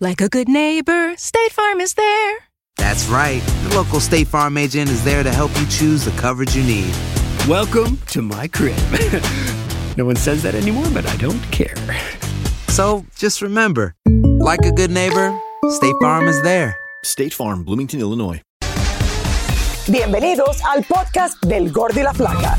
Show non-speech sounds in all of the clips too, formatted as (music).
Like a good neighbor, State Farm is there. That's right. The local State Farm agent is there to help you choose the coverage you need. Welcome to my crib. (laughs) no one says that anymore, but I don't care. So just remember, like a good neighbor, State Farm is there. State Farm, Bloomington, Illinois. Bienvenidos al podcast del Gordi la Flaca.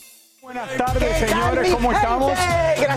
Buenas tardes, ¿Qué tal, señores, ¿cómo estamos?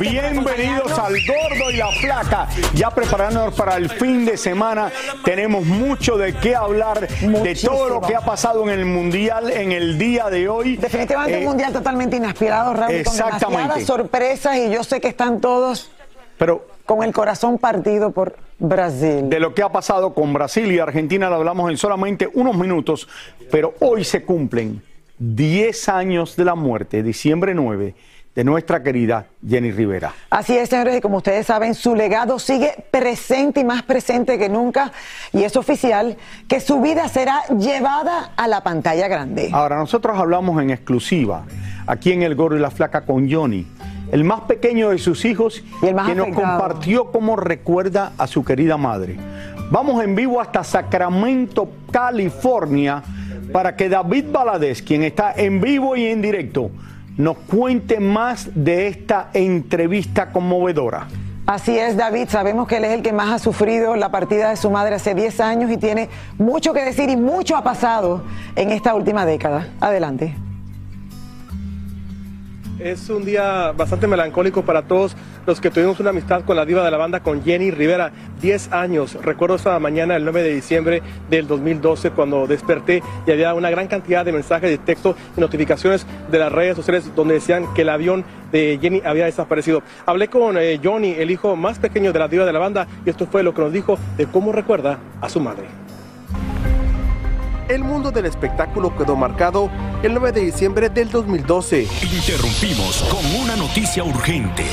Bienvenidos al Gordo y la Flaca. Ya preparándonos para el fin de semana. Tenemos mucho de qué hablar de todo lo que ha pasado en el Mundial en el día de hoy. Definitivamente Eh, un mundial totalmente inspirado, Raúl, con exactamente. demasiadas sorpresas y yo sé que están todos Pero con el corazón partido por Brasil. de lo que ha pasado con Brasil y Argentina lo hablamos en solamente unos minutos, pero hoy se cumplen 10 años de la muerte, diciembre 9, de nuestra querida Jenny Rivera. Así es, señores, y como ustedes saben, su legado sigue presente y más presente que nunca, y es oficial que su vida será llevada a la pantalla grande. Ahora, nosotros hablamos en exclusiva aquí en El Gordo y la Flaca con Johnny, el más pequeño de sus hijos, Y el más que nos compartió cómo recuerda a su querida madre. Vamos en vivo hasta Sacramento, California, para que David Valadez, quien está en vivo y en directo, nos cuente más de esta entrevista conmovedora. Así es, David, sabemos que él es el que más ha sufrido la partida de su madre hace 10 años y tiene mucho que decir y mucho ha pasado en esta última década. Adelante. Es un día bastante melancólico para todos los que tuvimos una amistad con la diva de la banda, con Jenny Rivera. 10 años. Recuerdo esa mañana, el 9 de diciembre del 2012, cuando desperté y había una gran cantidad de mensajes de texto y notificaciones de las redes sociales donde decían que el avión de Jenny había desaparecido. Hablé con eh, Johnny, el hijo más pequeño de la diva de la banda, y esto fue lo que nos dijo de cómo recuerda a su madre. El mundo del espectáculo quedó marcado el 9 de diciembre del 2012. Interrumpimos con una noticia urgente.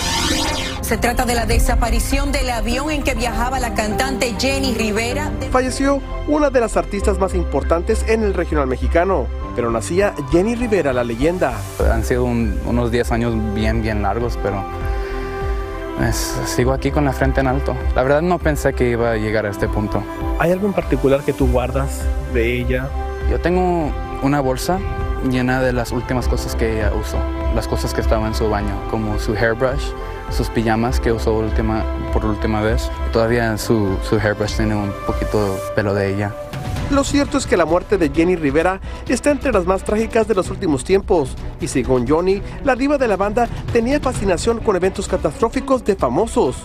Se trata de la desaparición del avión en que viajaba la cantante Jenny Rivera. Falleció una de las artistas más importantes en el regional mexicano, pero nacía Jenny Rivera, la leyenda. Han sido un- unos 10 años bien, bien largos, pero es- sigo aquí con la frente en alto. La verdad no pensé que iba a llegar a este punto. ¿Hay algo en particular que tú guardas de ella? Yo tengo una bolsa llena de las últimas cosas que ella usó, las cosas que estaban en su baño, como su hairbrush, sus pijamas que usó última, por última vez. Todavía su, su hairbrush tiene un poquito de pelo de ella. Lo cierto es que la muerte de Jenny Rivera está entre las más trágicas de los últimos tiempos. Y según Johnny, la diva de la banda tenía fascinación con eventos catastróficos de famosos.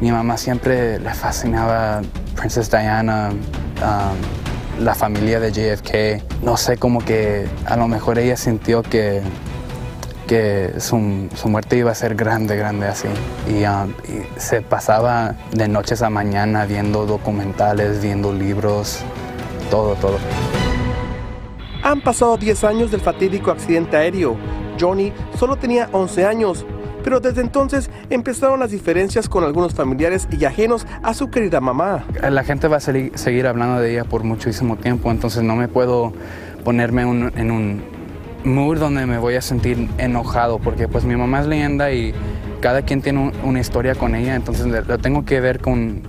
Mi mamá siempre le fascinaba Princess Diana, um, la familia de JFK. No sé, como que a lo mejor ella sintió que, que su, su muerte iba a ser grande, grande así. Y, um, y se pasaba de noches a mañana viendo documentales, viendo libros, todo, todo. Han pasado 10 años del fatídico accidente aéreo. Johnny solo tenía 11 años, pero desde entonces empezaron las diferencias con algunos familiares y ajenos a su querida mamá. La gente va a seguir hablando de ella por muchísimo tiempo, entonces no me puedo ponerme un- en un mood donde me voy a sentir enojado, porque pues mi mamá es leyenda y cada quien tiene un- una historia con ella, entonces lo lo tengo que ver con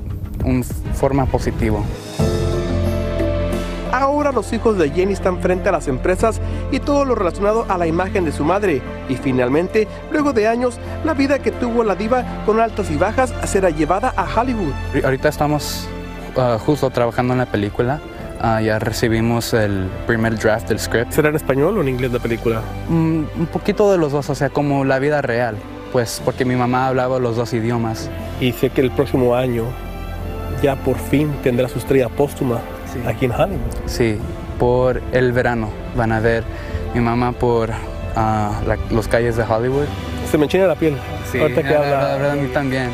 una forma positiva. Ahora los hijos de Jenny están frente a las empresas y todo lo relacionado a la imagen de su madre. Y finalmente, luego de años, la vida que tuvo la diva con altas y bajas será llevada a Hollywood. Ahori- Ahorita estamos ah, justo trabajando en la película. Ah, ya recibimos el primer draft del script. ¿Será en español o en inglés la película? Mm, un poquito de los dos, o sea, como la vida real. Pues porque mi mamá hablaba los dos idiomas. Y sé que el próximo año ya por fin tendrá su estrella póstuma aquí en Hollywood. Sí, por el verano van a ver mi mamá por ah, la- los calles de Hollywood. Se me enchina la piel. Sí, Ahorita que la habla- la verdad, a mí también.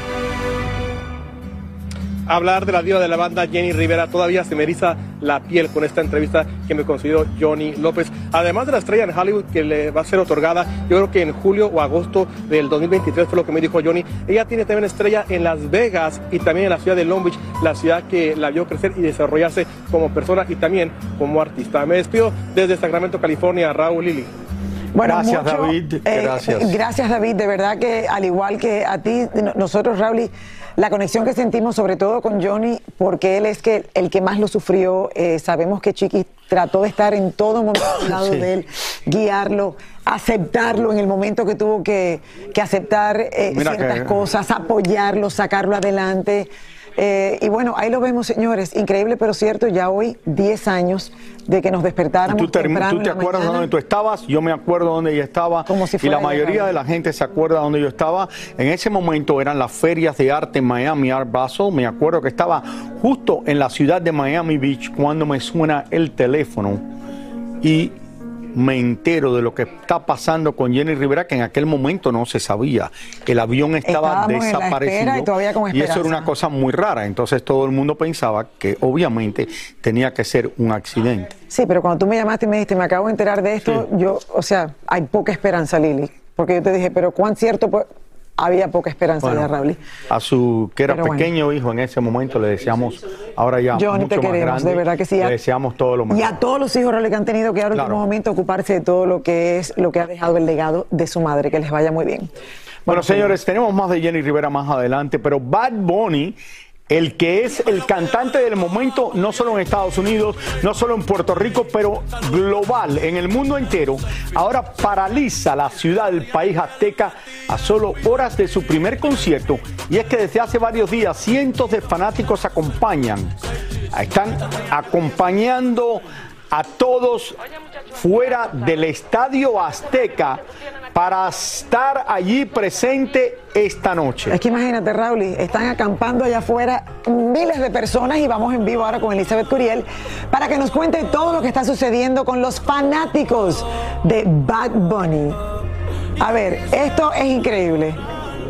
Hablar de la diva de la banda Jenny Rivera todavía se me eriza la piel con esta entrevista que me concedió Johnny López. Además de la estrella en Hollywood que le va a ser otorgada, yo creo que en julio o agosto del 2023 fue lo que me dijo Johnny. Ella tiene también estrella en Las Vegas y también en la ciudad de Long Beach, la ciudad que la vio crecer y desarrollarse como persona y también como artista. Me despido desde Sacramento, California, Raúl Lili. Bueno, Gracias, mucho, David. eh, Gracias. Gracias, David. De verdad que al igual que a ti, no- nosotros, Raúl, la conexión que sentimos sobre todo con Johnny, porque él es que el que más lo sufrió. eh, sabemos que Chiqui trató de estar en todo momento al lado Sí. de él, guiarlo, aceptarlo en el momento que tuvo que, que aceptar eh, ciertas que- cosas, apoyarlo, sacarlo adelante. Eh, y bueno, ahí lo vemos, señores. Increíble, pero cierto, ya hoy 10 años de que nos despertáramos. ¿Tú, te, temprano tú en te la acuerdas mañana. dónde tú estabas? Yo me acuerdo dónde ella estaba. Como si y fuera la ella, mayoría de la gente se acuerda dónde yo estaba. En ese momento eran las ferias de arte en Miami, Art Basel. Me acuerdo que estaba justo en la ciudad de Miami Beach cuando me suena el teléfono y me entero de lo que está pasando con Jenny Rivera, que en aquel momento no se sabía. El avión estaba Estábamos desaparecido. y eso era una cosa muy rara. Entonces todo el mundo pensaba que obviamente tenía que ser un accidente. Sí, pero cuando tú me llamaste y me dijiste, me acabo de enterar de esto, yo, o sea, hay poca esperanza, Lili. Porque yo te dije, pero cuán cierto, pues, había poca esperanza Bueno, de Raúl. A su que era Pero bueno. pequeño hijo en ese momento le deseamos, ahora ya Johnny, te mucho más queremos, grande, de verdad que sí. le deseamos todo lo Y mejor. a todos los hijos Raúl, que han tenido que ahora en Claro. último momento ocuparse de todo lo que es, lo que ha dejado el legado de su madre, que les vaya muy bien. Bueno, señores, tenemos más de Jenny Rivera más adelante, pero Bad Bunny, el que es el cantante del momento, no solo en Estados Unidos, no solo en Puerto Rico, pero global, en el mundo entero, ahora paraliza la ciudad del país azteca a solo horas de su primer concierto. Y es que desde hace varios días cientos de fanáticos acompañan, están acompañando a todos fuera del estadio Azteca para estar allí presente esta noche. Es que imagínate, Raúl, están acampando allá afuera miles de personas y vamos en vivo ahora con Elizabeth Curiel para que nos cuente todo lo que está sucediendo con los fanáticos de Bad Bunny. A ver, esto es increíble.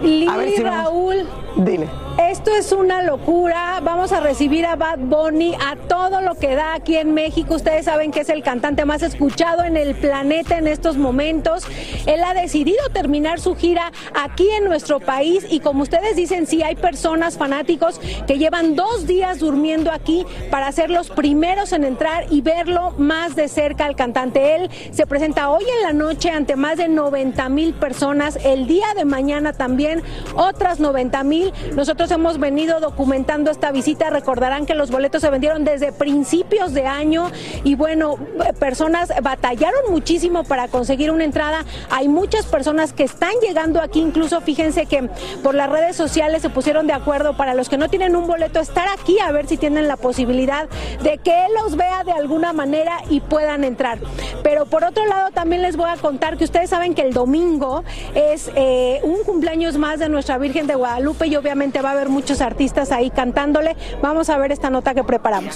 Lili, A ver si vamos- Raúl, Dile. esto es una locura. Vamos a recibir a Bad Bunny a todo lo que da aquí en México. Ustedes saben que es el cantante más escuchado en el planeta en estos momentos. Él ha decidido terminar su gira aquí en nuestro país y como ustedes dicen, sí hay personas fanáticos que llevan dos días durmiendo aquí para ser los primeros en entrar y verlo más de cerca al cantante. Él se presenta hoy en la noche ante más de 90 mil personas. El día de mañana también otras 90 mil. Nosotros hemos venido documentando esta visita. Recordarán que los boletos se vendieron desde principios de año y bueno, personas batallaron muchísimo para conseguir una entrada. Hay muchas personas que están llegando aquí, incluso fíjense que por las redes sociales se pusieron de acuerdo para los que no tienen un boleto estar aquí a ver si tienen la posibilidad de que él los vea de alguna manera y puedan entrar. Pero por otro lado también les voy a contar que ustedes saben que el domingo es eh, un cumpleaños más de nuestra Virgen de Guadalupe y obviamente va a haber muchos artistas ahí cantándole. Vamos a ver esta nota que preparamos.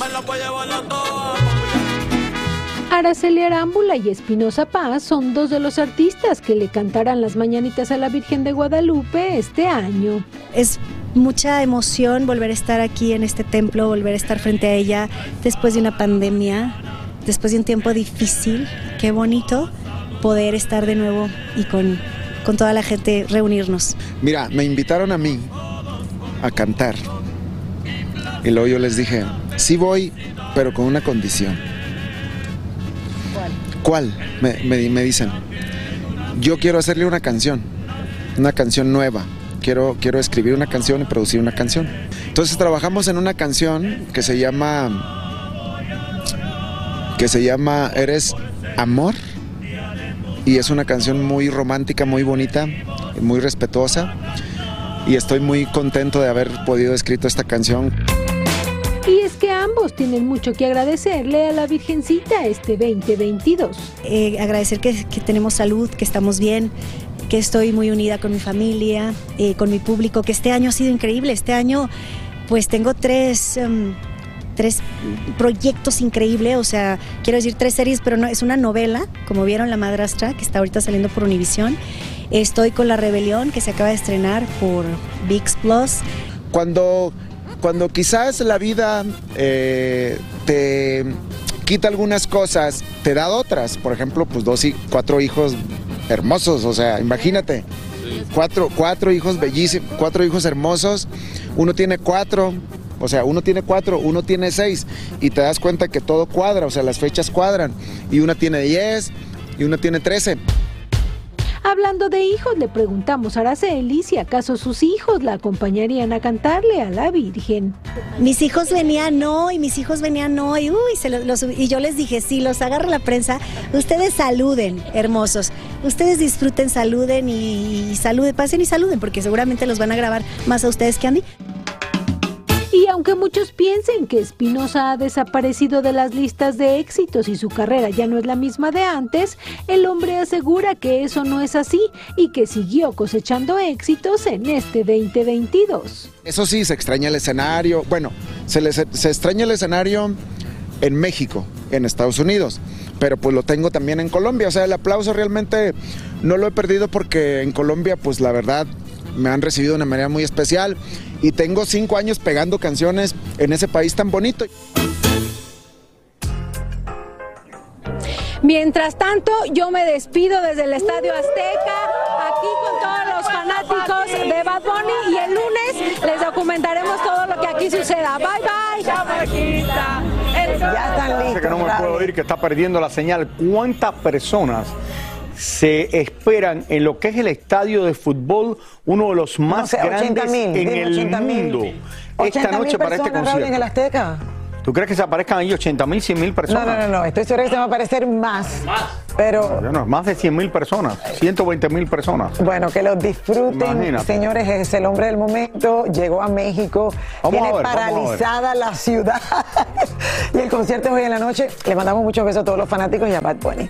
Araceli Arámbula y Espinosa Paz son dos de los artistas que le cantarán las mañanitas a la Virgen de Guadalupe este año. Es mucha emoción volver a estar aquí en este templo, volver a estar frente a ella después de una pandemia, después de un tiempo difícil. Qué bonito poder estar de nuevo y con, con toda la gente reunirnos. Mira, me invitaron a mí a cantar. Y luego yo les dije, sí voy, pero con una condición. ¿Cuál? Me, me- me dicen, yo quiero hacerle una canción, una canción nueva. quiero, quiero escribir una canción y producir una canción. Entonces trabajamos en una canción que se llama que se llama Eres Amor y es una canción muy romántica, muy bonita, muy respetuosa y estoy muy contento de haber podido escrito esta canción. Y es que ambos tienen mucho que agradecerle a la Virgencita este 2022. Eh, agradecer que, que tenemos salud, que estamos bien, que estoy muy unida con mi familia, eh, con mi público, que este año ha sido increíble. Este año pues tengo tres... em, tres proyectos increíbles, o sea, quiero decir tres series, pero no, es una novela, como vieron La Madrastra, que está ahorita saliendo por Univisión. Estoy con La Rebelión, que se acaba de estrenar por VIX Plus. Cuando, cuando quizás la vida eh, te quita algunas cosas, te da otras. Por ejemplo, pues dos y cuatro hijos hermosos, o sea, imagínate. Cuatro, cuatro hijos bellísimos, cuatro hijos hermosos. Uno tiene cuatro, o sea, uno tiene cuatro, uno tiene seis. Y te das cuenta que todo cuadra, o sea, las fechas cuadran. Y una tiene diez y una tiene trece. Hablando de hijos, le preguntamos a Araceli si acaso sus hijos la acompañarían a cantarle a la Virgen. Mis hijos venían hoy, mis hijos venían hoy, uy, se los- los- y yo les dije, si los agarra la prensa, ustedes saluden, hermosos. Ustedes disfruten, saluden y, y saluden, pasen y saluden, porque seguramente los van a grabar más a ustedes que a mí. Y aunque muchos piensen que Espinosa ha desaparecido de las listas de éxitos y su carrera ya no es la misma de antes, el hombre asegura que eso no es así y que siguió cosechando éxitos en este 2022. Eso sí, se extraña el escenario. Bueno, se, les- se extraña el escenario en México, en Estados Unidos, pero pues lo tengo también en Colombia. O sea, el aplauso realmente no lo he perdido porque en Colombia, pues la verdad, me han recibido de una manera muy especial y tengo cinco años pegando canciones en ese país tan bonito. Mientras tanto, yo me despido desde el Estadio Azteca, aquí con todos los fanáticos de Bad Bunny y el lunes les documentaremos todo lo que aquí suceda. Bye bye. Ya están listos. que no me puedo oír, que está perdiendo la señal. ¿Cuántas personas se esperan en lo que es el estadio de fútbol, uno de los más No sé, 80 grandes mil, en el 80 mil. mundo? 80 Esta noche para este personas, Raúl, en el concierto. Azteca. ¿Tú crees que se aparezcan ahí 80 mil, 100 mil No, personas? no, no, no, estoy segura que se va a aparecer más. Pero Bueno, más de 100 mil personas, 120 mil personas. bueno, que lo disfruten, Imagínate. señores, es el hombre del momento, llegó a México, Vamos tiene a ver. paralizada la ciudad. (laughs) y el concierto es hoy en la noche. Le mandamos muchos besos a todos los fanáticos y a Bad Bunny.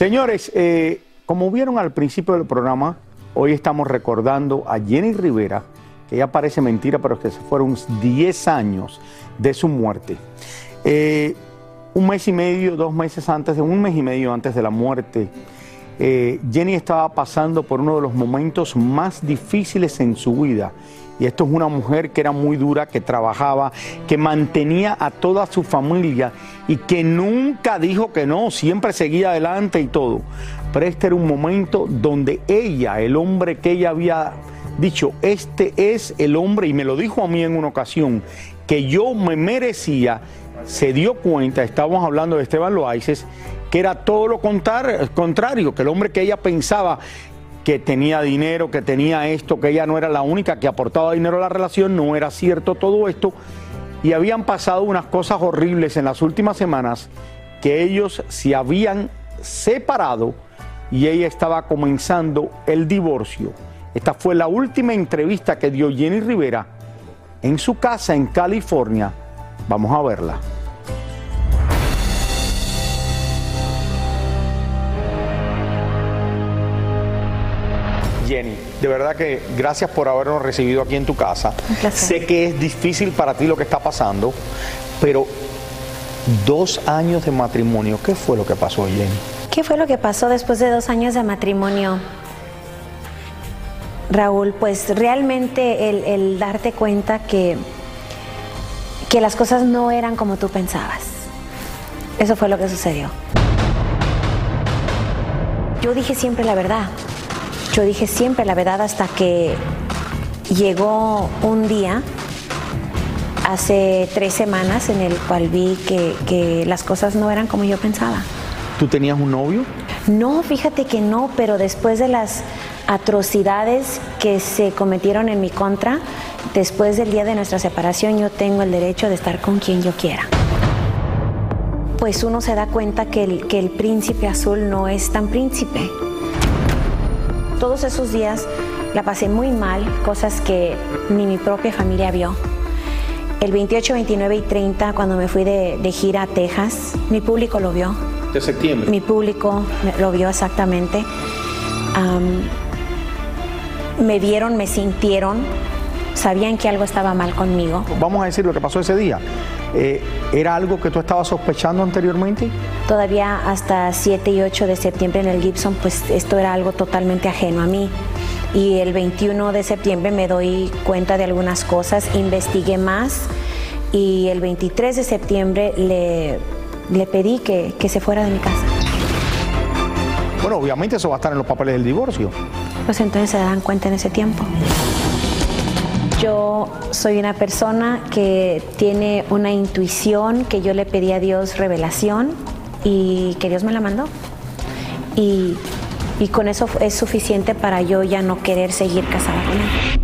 Señores, eh, como vieron al principio del programa, hoy estamos recordando a Jenny Rivera, que ya parece mentira, pero que se fueron 10 años de su muerte. Eh, un mes y medio, dos meses antes, de un mes y medio antes de la muerte, eh, Jenny estaba pasando por uno de los momentos más difíciles en su vida. Y esto es una mujer que era muy dura, que trabajaba, que mantenía a toda su familia y que nunca dijo que no, siempre seguía adelante y todo. Pero este era un momento donde ella, el hombre que ella había dicho, este es el hombre, y me lo dijo a mí en una ocasión, que yo me merecía, se dio cuenta, estábamos hablando de Esteban Loaices, que era todo lo contrario, que el hombre que ella pensaba que tenía dinero, que tenía esto, que ella no era la única que aportaba dinero a la relación, no era cierto todo esto. Y habían pasado unas cosas horribles en las últimas semanas, que ellos se habían separado y ella estaba comenzando el divorcio. Esta fue la última entrevista que dio Jenny Rivera en su casa en California. Vamos a verla. Jenny, de verdad que gracias por habernos recibido aquí en tu casa. Sé que es difícil para ti lo que está pasando, pero dos años de matrimonio, ¿qué fue lo que pasó, Jenny? ¿Qué fue lo que pasó después de dos años de matrimonio? Raúl, pues realmente el, el darte cuenta que, que las cosas no eran como tú pensabas. Eso fue lo que sucedió. Yo dije siempre la verdad. Yo dije siempre la verdad hasta que llegó un día, hace tres semanas, en el cual vi que, que las cosas no eran como yo pensaba. ¿Tú tenías un novio? No, fíjate que no, pero después de las atrocidades que se cometieron en mi contra, después del día de nuestra separación, yo tengo el derecho de estar con quien yo quiera. Pues uno se da cuenta que el, que el príncipe azul no es tan príncipe. Todos esos días la pasé muy mal, cosas que ni mi propia familia vio. El 28, 29 y 30, cuando me fui de, de gira a Texas, mi público lo vio. De septiembre. Mi público lo vio exactamente. Am, me vieron, me sintieron, sabían que algo estaba mal conmigo. Vamos a decir lo que pasó ese día. Eh, ¿Era algo que tú estabas sospechando anteriormente? Todavía hasta 7 y 8 de septiembre en el Gibson, pues esto era algo totalmente ajeno a mí. Y el 21 de septiembre me doy cuenta de algunas cosas, investigué más y el 23 de septiembre le, le pedí que, que se fuera de mi casa. Bueno, obviamente eso va a estar en los papeles del divorcio. Pues entonces se dan cuenta en ese tiempo. Yo soy una persona que tiene una intuición, que yo le pedí a Dios revelación y que Dios me la mandó. Y, y con eso es suficiente para yo ya no querer seguir casada con él.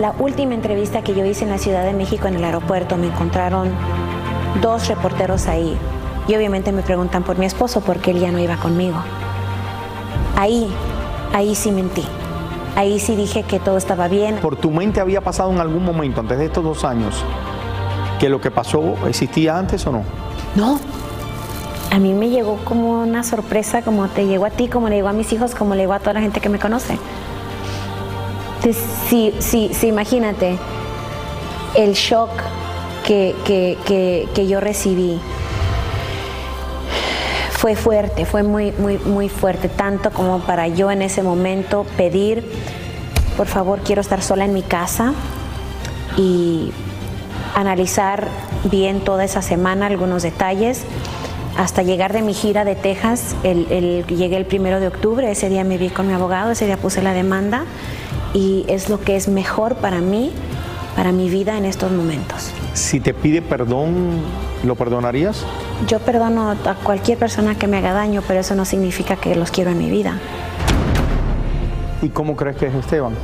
La última entrevista que yo hice en la Ciudad de México en el aeropuerto me encontraron dos reporteros ahí y obviamente me preguntan por mi esposo porque él ya no iba conmigo. Ahí, ahí sí mentí. Ahí sí dije que todo estaba bien. ¿Por tu mente había pasado en algún momento, antes de estos dos años, que lo que pasó existía antes o no? No. A mí me llegó como una sorpresa, como te llegó a ti, como le llegó a mis hijos, como le llegó a toda la gente que me conoce. Entonces, sí, sí, sí, imagínate el shock que, que- que- que yo recibí. Fue fuerte, fue muy, muy, muy fuerte, tanto como para yo en ese momento pedir, por favor, quiero estar sola en mi casa y analizar bien toda esa semana algunos detalles hasta llegar de mi gira de Texas. El, el- llegué el primero de octubre, ese día me vi con mi abogado, ese día puse la demanda y es lo que es mejor para mí, para mi vida en estos momentos. Si te pide perdón, ¿lo perdonarías? Yo perdono a cualquier persona que me haga daño, pero eso no significa que los quiero en mi vida. ¿Y cómo crees que es Esteban?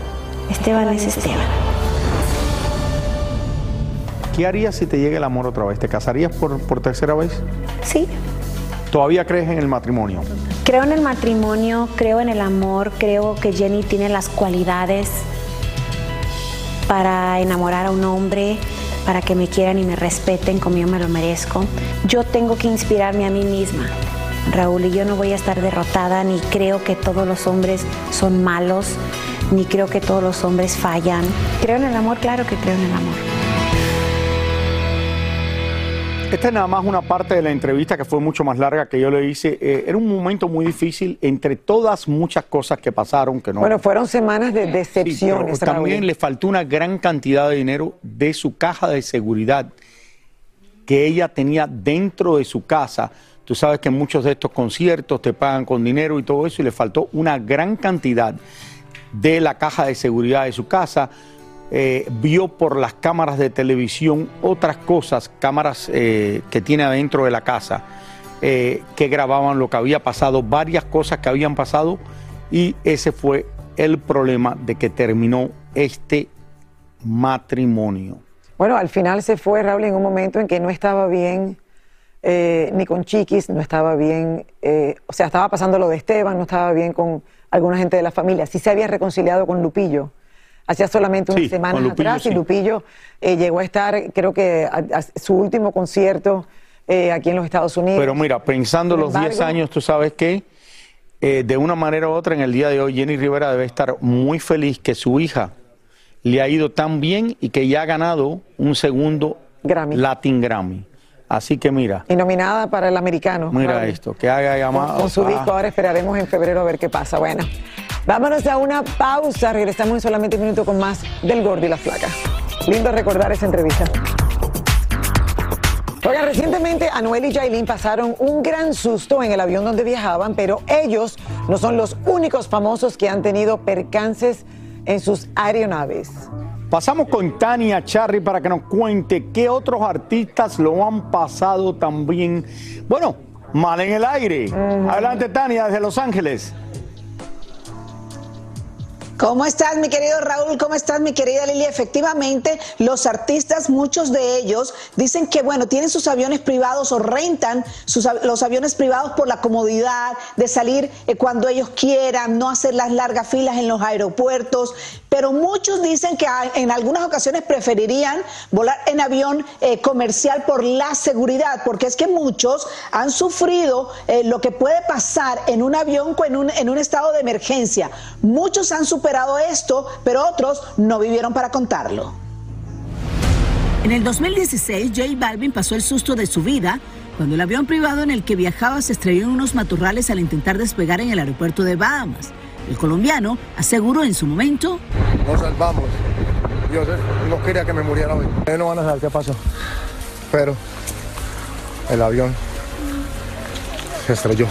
Esteban es Esteban. ¿Qué harías si te llega el amor otra vez? ¿Te casarías por, por tercera vez? Sí. ¿Todavía crees en el matrimonio? Creo en el matrimonio, creo en el amor, creo que Jenny tiene las cualidades para enamorar a un hombre, para que me quieran y me respeten como yo me lo merezco. Yo tengo que inspirarme a mí misma, Raúl, y yo no voy a estar derrotada, ni creo que todos los hombres son malos, ni creo que todos los hombres fallan. Creo en el amor, claro que creo en el amor. Esta es nada más una parte de la entrevista que fue mucho más larga que yo le hice. Eh, era un momento muy difícil entre todas muchas cosas que pasaron que no. Bueno, fueron semanas de Sí, decepciones. también Raúl. le faltó una gran cantidad de dinero de su caja de seguridad que ella tenía dentro de su casa. Tú sabes que muchos de estos conciertos te pagan con dinero y todo eso, y le faltó una gran cantidad de la caja de seguridad de su casa. Eh, vio por las cámaras de televisión otras cosas, cámaras eh, que tiene adentro de la casa, eh, que grababan lo que había pasado, varias cosas que habían pasado, y ese fue el problema de que terminó este matrimonio. Bueno, al final se fue Raúl en un momento en que no estaba bien ni con Chiquis, no estaba bien, o sea, estaba pasando lo de Esteban, no estaba bien con alguna gente de la familia. Sí se había reconciliado con Lupillo. Hacía solamente unas Sí, semanas con Lupillo, atrás y. Lupillo eh, llegó a estar, creo que a, a su último concierto eh, aquí en los Estados Unidos. Pero mira, pensando Sin los 10 embargo- años, tú sabes que eh, de una manera u otra en el día de hoy Jenny Rivera debe estar muy feliz que su hija le ha ido tan bien y que ya ha ganado un segundo Latin Grammy. Así que mira, Y nominada para el americano. mira esto, que haga Con, llamado. con su Ah. disco, ahora esperaremos en febrero a ver qué pasa. Bueno, vámonos a una pausa. Regresamos en solamente un minuto con más del Gordo y la Flaca. Lindo recordar esa entrevista. Oigan, recientemente Anuel y Jailin pasaron un gran susto en el avión donde viajaban, pero ellos no son los únicos famosos que han tenido percances en sus aeronaves. Pasamos con Tania Charry para que nos cuente qué otros artistas lo han pasado también. Bueno, mal en el aire. Adelante, Tania, desde Los Ángeles. ¿Cómo estás, mi querido Raúl? ¿Cómo estás, mi querida Lili? Efectivamente, los artistas, muchos de ellos, dicen que, bueno, tienen sus aviones privados o rentan sus los aviones privados por la comodidad de salir eh, cuando ellos quieran, no hacer las largas filas en los aeropuertos. Pero muchos dicen que ah, en algunas ocasiones preferirían volar en avión eh, comercial por la seguridad, porque es que muchos han sufrido eh, lo que puede pasar en un avión en un estado de emergencia. Muchos han superado esto, pero otros no vivieron para contarlo. En el 2016, J Balvin pasó el susto de su vida cuando el avión privado en el que viajaba se estrelló en unos matorrales al intentar despegar en el aeropuerto de Bahamas. El colombiano aseguró en su momento Nos salvamos. Yo sé, no quería que me muriera hoy. Ellos no van a saber qué pasó. Pero el avión se estrelló.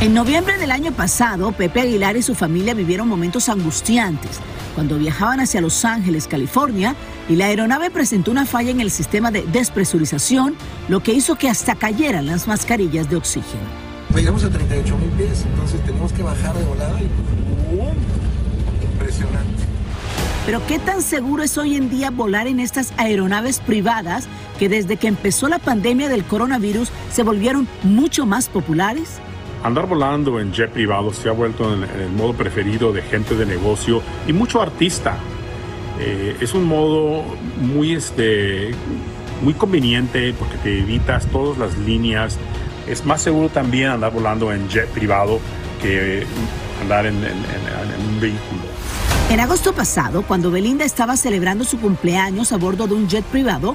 En noviembre del año pasado, Pepe Aguilar y su familia vivieron momentos angustiantes cuando viajaban hacia Los Ángeles, California, y la aeronave presentó una falla en el sistema de despresurización, lo que hizo que hasta cayeran las mascarillas de oxígeno. Llegamos a 38 mil pies, entonces teníamos que bajar de volada y. Impresionante. Pero ¿qué tan seguro es hoy en día volar en estas aeronaves privadas que desde que empezó la pandemia del coronavirus se volvieron mucho más populares? Andar volando en jet privado se ha vuelto en, en el modo preferido de gente de negocio y mucho artista. Eh, es un modo muy, este, muy conveniente porque te evitas todas las líneas. Es más seguro también andar volando en jet privado que andar en, en- en- en un vehículo. En agosto pasado, cuando Belinda estaba celebrando su cumpleaños a bordo de un jet privado,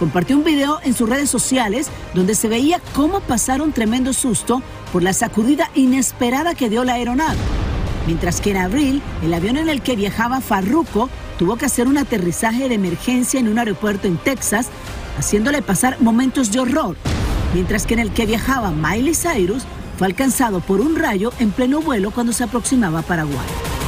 compartió un video en sus redes sociales donde se veía cómo pasar un tremendo susto por la sacudida inesperada que dio la aeronave. Mientras que en abril, el avión en el que viajaba Farruko tuvo que hacer un aterrizaje de emergencia en un aeropuerto en Texas, haciéndole pasar momentos de horror. Mientras que en el que viajaba Miley Cyrus fue alcanzado por un rayo en pleno vuelo cuando se aproximaba a Paraguay.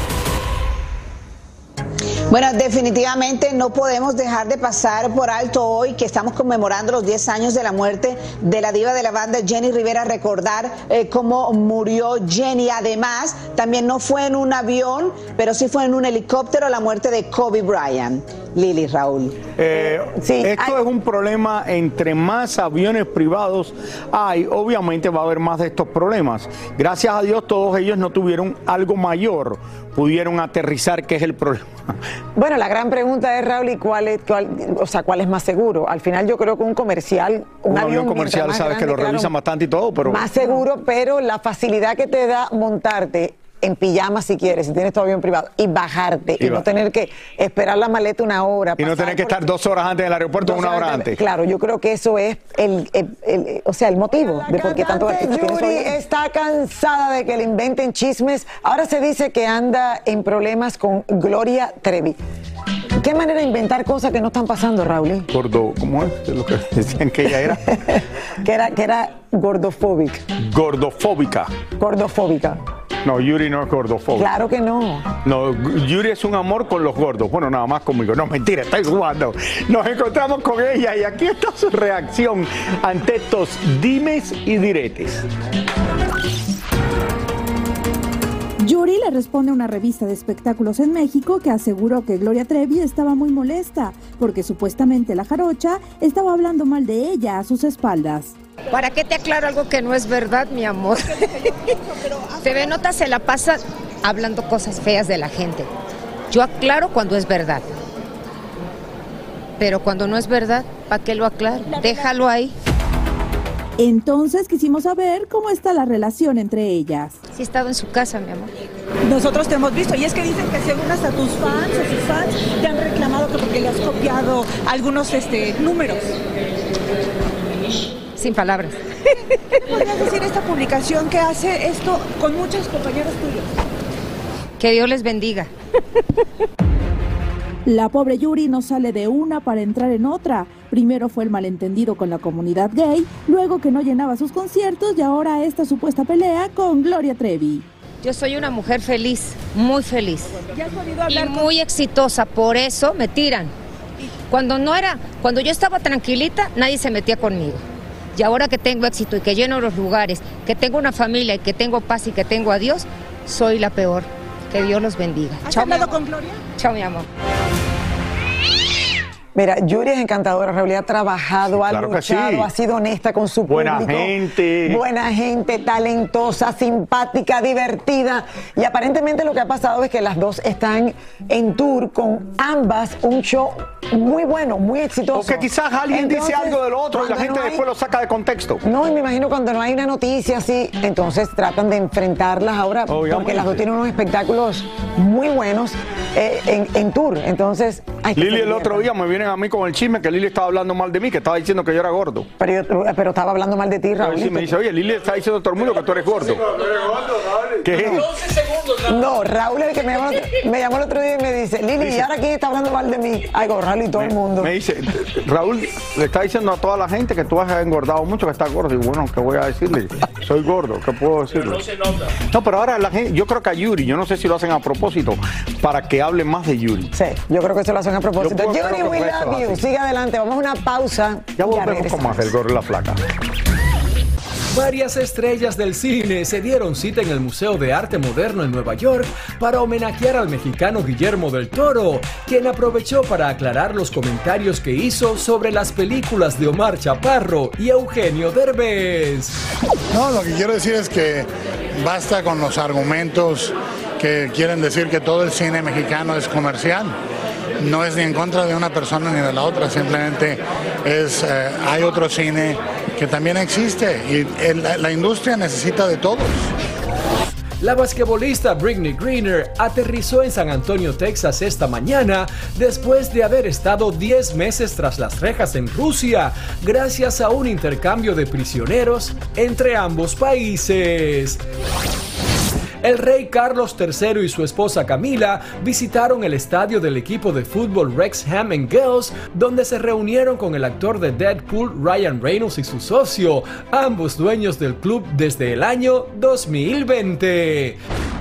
Bueno, definitivamente no podemos dejar de pasar por alto hoy que estamos conmemorando los 10 años de la muerte de la diva de la banda Jenny Rivera. Recordar eh, cómo murió Jenny. Además, también no fue en un avión, pero sí fue en un helicóptero la muerte de Kobe Bryant. Lili, Raúl. Eh, esto es un problema entre más aviones privados hay, obviamente va a haber más de estos problemas. Gracias a Dios todos ellos no tuvieron algo mayor, pudieron aterrizar, que es el problema. (laughs) Bueno, la gran pregunta es, Raúl, ¿y cuál es, cuál- o sea, cuál es más seguro? Al final yo creo que un comercial, un, Un avión comercial sabes que lo claro, revisan bastante y todo, pero Más seguro, pero la facilidad que te da montarte en pijama si quieres, si tienes tu avión privado, y bajarte, Y y, no tener que esperar la maleta una hora. y no tener que estar dos horas antes del aeropuerto, una hora antes. Claro, yo creo que eso es el, el- el- o sea, el motivo de por qué tanto Yuri está cansada de que le inventen chismes. Ahora se dice que anda en problemas con Gloria Trevi. ¿Qué manera de inventar cosas que no están pasando, Raúl? Gordo, ¿cómo es? Es lo que (laughs) decían que ella era. (laughs) que era, que era gordofóbica. Gordofóbica. Gordofóbica. No, Yuri no es gordofóbico. Claro que no. No, Yuri es un amor con los gordos. Bueno, nada más conmigo. No, mentira, estoy jugando. Nos encontramos con ella y aquí está su reacción ante estos dimes y diretes. Yuri le responde a una revista de espectáculos en México que aseguró que Gloria Trevi estaba muy molesta porque supuestamente la jarocha estaba hablando mal de ella a sus espaldas. ¿Para qué te aclaro algo que no es verdad, mi amor? TV Nota se la pasa hablando cosas feas de la gente. Yo aclaro cuando es verdad. Pero cuando no es verdad, ¿para qué lo aclaro? Déjalo ahí. Entonces quisimos saber cómo está la relación entre ellas. Sí he estado en su casa, mi amor. Nosotros te hemos visto y es que dicen que según hasta tus fans o sus fans te han reclamado que porque le has copiado algunos este, números. Sin palabras. ¿Qué podrías decir esta publicación que hace esto con muchos compañeros tuyos? Que Dios les bendiga. La pobre Yuri no sale de una para entrar en otra. Primero fue el malentendido con la comunidad gay, luego que no llenaba sus conciertos y ahora esta supuesta pelea con Gloria Trevi. Yo soy una mujer feliz, muy feliz. y muy exitosa, por eso me tiran. Cuando no era, cuando yo estaba tranquilita, nadie se metía conmigo. Y ahora que tengo éxito y que lleno los lugares, que tengo una familia y que tengo paz y que tengo a Dios, soy la peor. Que Dios los bendiga. ¿Has Chao, mi hablado amor. con Gloria? Chao, mi amor. Mira, Yuri es encantadora, Raúl, ha trabajado, ha Claro luchado, sí. ha sido honesta con su Buena público. gente. Buena gente, talentosa, simpática, divertida. Y aparentemente lo que ha pasado es que las dos están en tour con ambas un show muy bueno, muy exitoso. O que quizás alguien dice algo del otro y la gente no hay- después lo saca de contexto. No, y me imagino cuando no hay una noticia así, entonces tratan de enfrentarlas ahora, porque las dos tienen unos espectáculos muy buenos eh, en, en tour. Entonces, Lili el otro día me vienen a mí con el chisme que Lili estaba hablando mal de mí, que estaba diciendo que yo era gordo. Pero, yo- pero estaba hablando mal de ti, Raúl. Sí, me dice, oye, Lili está diciendo a todo el mundo que tú eres gordo. ¿Qué? No, Raúl es el que me llamó, el otro- me llamó el otro día y me dice, Lili, ¿y ahora quién está hablando mal de mí? Ay, con Raúl y todo el mundo. Me dice, Raúl le está diciendo a toda la gente que tú has engordado mucho, que estás gordo. Y bueno, ¿qué voy a decirle? Soy gordo, ¿qué puedo decirle? No, pero ahora la gente, yo creo que a Yuri, yo no sé si lo hacen a propósito, para que hable más de Yuri. Sí, yo creo que eso lo hacen a propósito. Que we love lo you. Sigue adelante, vamos a una pausa. Ya volvemos con más del gordo y la flaca. Varias estrellas del cine se dieron cita en el Museo de Arte Moderno en Nueva York para homenajear al mexicano Guillermo del Toro, quien aprovechó para aclarar los comentarios que hizo sobre las películas de Omar Chaparro y Eugenio Derbez. No, lo que quiero decir es que basta con los argumentos que quieren decir que todo el cine mexicano es comercial. No es ni en contra de una persona ni de la otra, simplemente es eh, hay otro cine que también existe y la industria necesita de todos. La basquetbolista Britney Greener aterrizó en San Antonio, Texas esta mañana después de haber estado 10 meses tras las rejas en Rusia, gracias a un intercambio de prisioneros entre ambos países. El rey Carlos III y su esposa Camila visitaron el estadio del equipo de fútbol Wrexham and Girls, donde se reunieron con el actor de Deadpool Ryan Reynolds y su socio, ambos dueños del club desde el año 2020.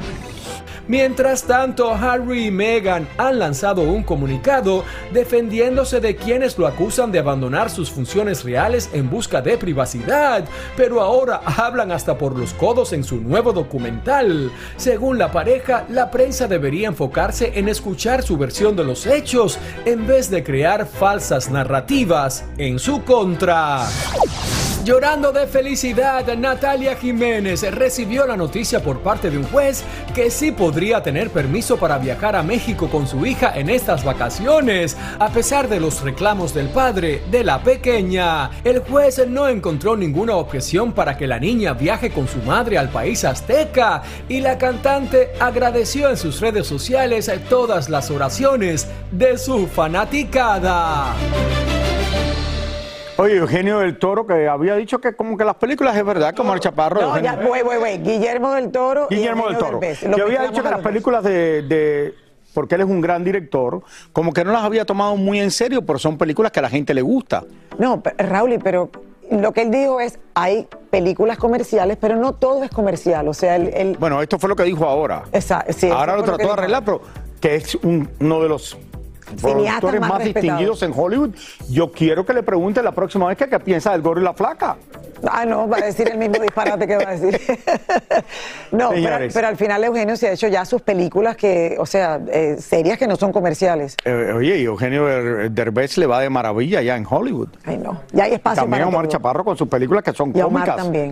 Mientras tanto, Harry y Meghan han lanzado un comunicado defendiéndose de quienes lo acusan de abandonar sus funciones reales en busca de privacidad, pero ahora hablan hasta por los codos en su nuevo documental. Según la pareja, la prensa debería enfocarse en escuchar su versión de los hechos en vez de crear falsas narrativas en su contra. Llorando de felicidad, Natalia Jiménez recibió la noticia por parte de un juez que sí podría tener permiso para viajar a México con su hija en estas vacaciones, a pesar de los reclamos del padre de la pequeña. El juez no encontró ninguna objeción para que la niña viaje con su madre al país azteca y la cantante agradeció en sus redes sociales todas las oraciones de su fanaticada. Oye, Eugenio del Toro, que había dicho que como que las películas es verdad, como el Chaparro. No, ya, güey, güey, güey. Guillermo del Toro. y Guillermo del Toro. Lo Yo había dicho que las películas de, de- porque él es un gran director, como que no las había tomado muy en serio, pero son películas que a la gente le gusta. No, pe- Raúl, pero lo que él dijo es, hay películas comerciales, pero no todo es comercial. O sea, el. Bueno, esto fue lo que dijo ahora. Exacto, sí, ahora lo trató de arreglar, pero que es un- uno de los productores más más, distinguidos en Hollywood. Yo quiero que le pregunte la próxima vez que qué piensa del gordo y la flaca. Ah, no, va a decir el mismo disparate que va a decir. (laughs) no, pero, pero al final Eugenio se ha hecho ya sus películas que, o sea, eh, serias que no son comerciales. Eh, oye, y Eugenio Der- Derbez le va de maravilla ya en Hollywood. Ay, no. Ya hay espacio También para Omar todo. Chaparro con sus películas que son Y a Omar cómicas. también.